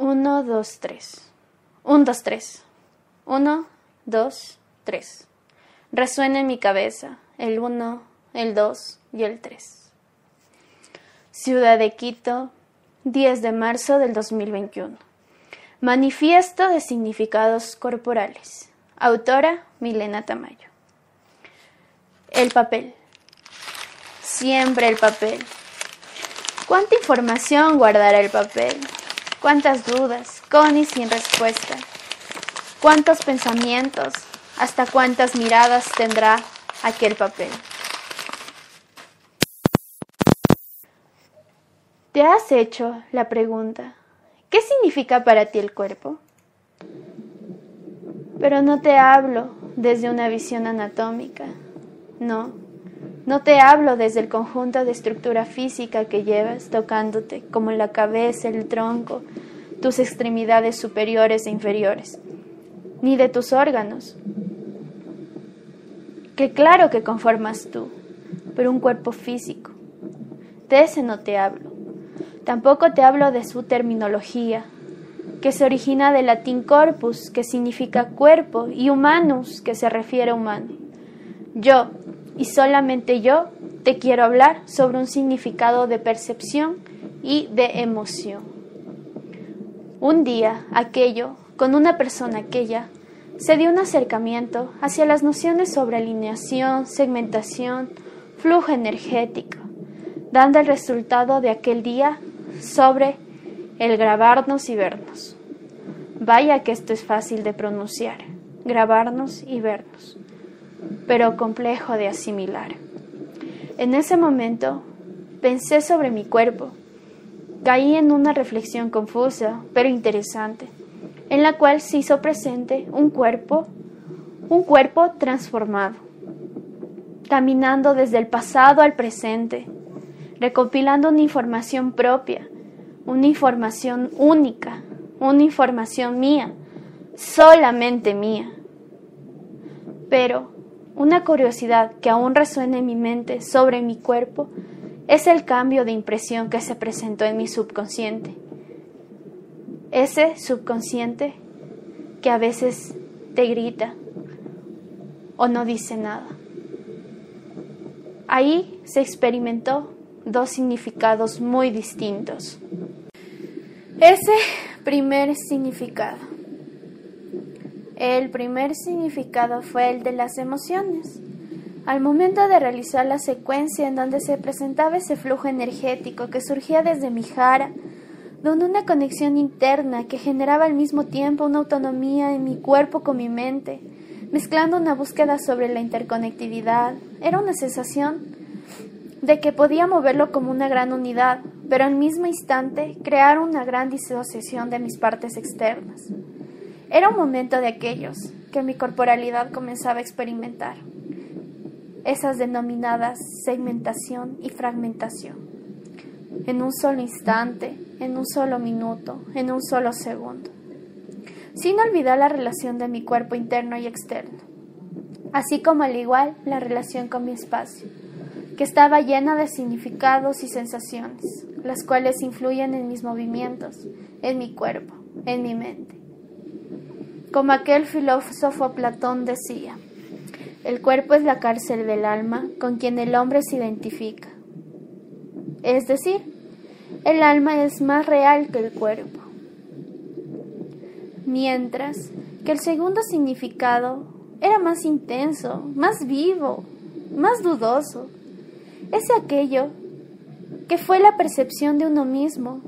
1, 2, 3. 1, 2, 3. 1, 2, 3. Resuena en mi cabeza el 1, el 2 y el 3. Ciudad de Quito, 10 de marzo del 2021. Manifiesto de significados corporales. Autora Milena Tamayo. El papel. Siempre el papel. ¿Cuánta información guardará el papel? ¿Cuántas dudas, con y sin respuesta? ¿Cuántos pensamientos, hasta cuántas miradas tendrá aquel papel? ¿Te has hecho la pregunta, ¿qué significa para ti el cuerpo? Pero no te hablo desde una visión anatómica, no no te hablo desde el conjunto de estructura física que llevas tocándote, como la cabeza, el tronco, tus extremidades superiores e inferiores, ni de tus órganos, que claro que conformas tú, pero un cuerpo físico. De ese no te hablo. Tampoco te hablo de su terminología, que se origina del latín corpus, que significa cuerpo, y humanus, que se refiere a humano. Yo, y solamente yo te quiero hablar sobre un significado de percepción y de emoción. Un día, aquello, con una persona aquella, se dio un acercamiento hacia las nociones sobre alineación, segmentación, flujo energético, dando el resultado de aquel día sobre el grabarnos y vernos. Vaya que esto es fácil de pronunciar, grabarnos y vernos pero complejo de asimilar. En ese momento pensé sobre mi cuerpo. Caí en una reflexión confusa, pero interesante, en la cual se hizo presente un cuerpo, un cuerpo transformado, caminando desde el pasado al presente, recopilando una información propia, una información única, una información mía, solamente mía. Pero una curiosidad que aún resuena en mi mente sobre mi cuerpo es el cambio de impresión que se presentó en mi subconsciente. Ese subconsciente que a veces te grita o no dice nada. Ahí se experimentó dos significados muy distintos. Ese primer significado el primer significado fue el de las emociones. Al momento de realizar la secuencia en donde se presentaba ese flujo energético que surgía desde mi jara, donde una conexión interna que generaba al mismo tiempo una autonomía en mi cuerpo con mi mente, mezclando una búsqueda sobre la interconectividad, era una sensación de que podía moverlo como una gran unidad, pero al mismo instante crear una gran disociación de mis partes externas. Era un momento de aquellos que mi corporalidad comenzaba a experimentar, esas denominadas segmentación y fragmentación. En un solo instante, en un solo minuto, en un solo segundo. Sin olvidar la relación de mi cuerpo interno y externo, así como al igual la relación con mi espacio, que estaba llena de significados y sensaciones, las cuales influyen en mis movimientos, en mi cuerpo, en mi mente. Como aquel filósofo Platón decía, el cuerpo es la cárcel del alma con quien el hombre se identifica. Es decir, el alma es más real que el cuerpo. Mientras que el segundo significado era más intenso, más vivo, más dudoso. Es aquello que fue la percepción de uno mismo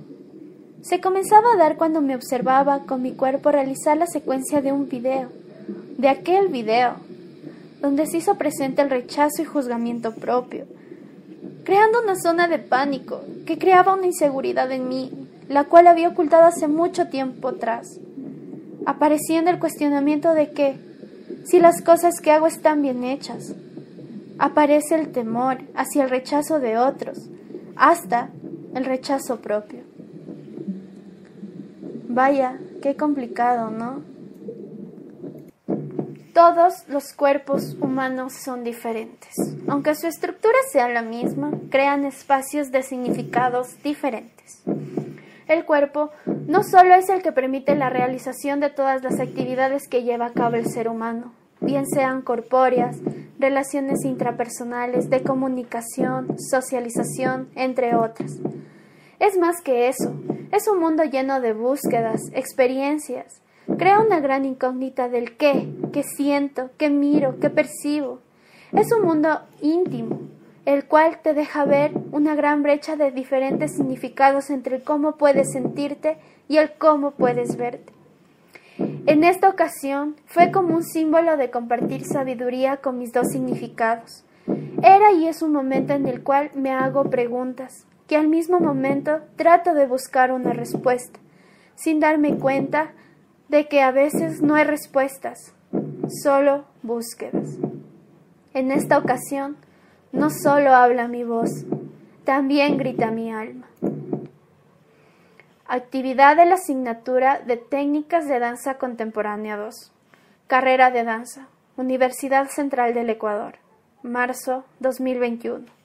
se comenzaba a dar cuando me observaba con mi cuerpo realizar la secuencia de un video, de aquel video, donde se hizo presente el rechazo y juzgamiento propio, creando una zona de pánico que creaba una inseguridad en mí, la cual había ocultado hace mucho tiempo atrás, apareciendo el cuestionamiento de que, si las cosas que hago están bien hechas, aparece el temor hacia el rechazo de otros, hasta el rechazo propio. Vaya, qué complicado, ¿no? Todos los cuerpos humanos son diferentes. Aunque su estructura sea la misma, crean espacios de significados diferentes. El cuerpo no solo es el que permite la realización de todas las actividades que lleva a cabo el ser humano, bien sean corpóreas, relaciones intrapersonales, de comunicación, socialización, entre otras. Es más que eso, es un mundo lleno de búsquedas, experiencias. Crea una gran incógnita del qué, qué siento, qué miro, qué percibo. Es un mundo íntimo, el cual te deja ver una gran brecha de diferentes significados entre cómo puedes sentirte y el cómo puedes verte. En esta ocasión fue como un símbolo de compartir sabiduría con mis dos significados. Era y es un momento en el cual me hago preguntas, que al mismo momento trato de buscar una respuesta, sin darme cuenta de que a veces no hay respuestas, solo búsquedas. En esta ocasión, no solo habla mi voz, también grita mi alma. Actividad de la asignatura de Técnicas de Danza Contemporánea 2. Carrera de Danza. Universidad Central del Ecuador. Marzo 2021.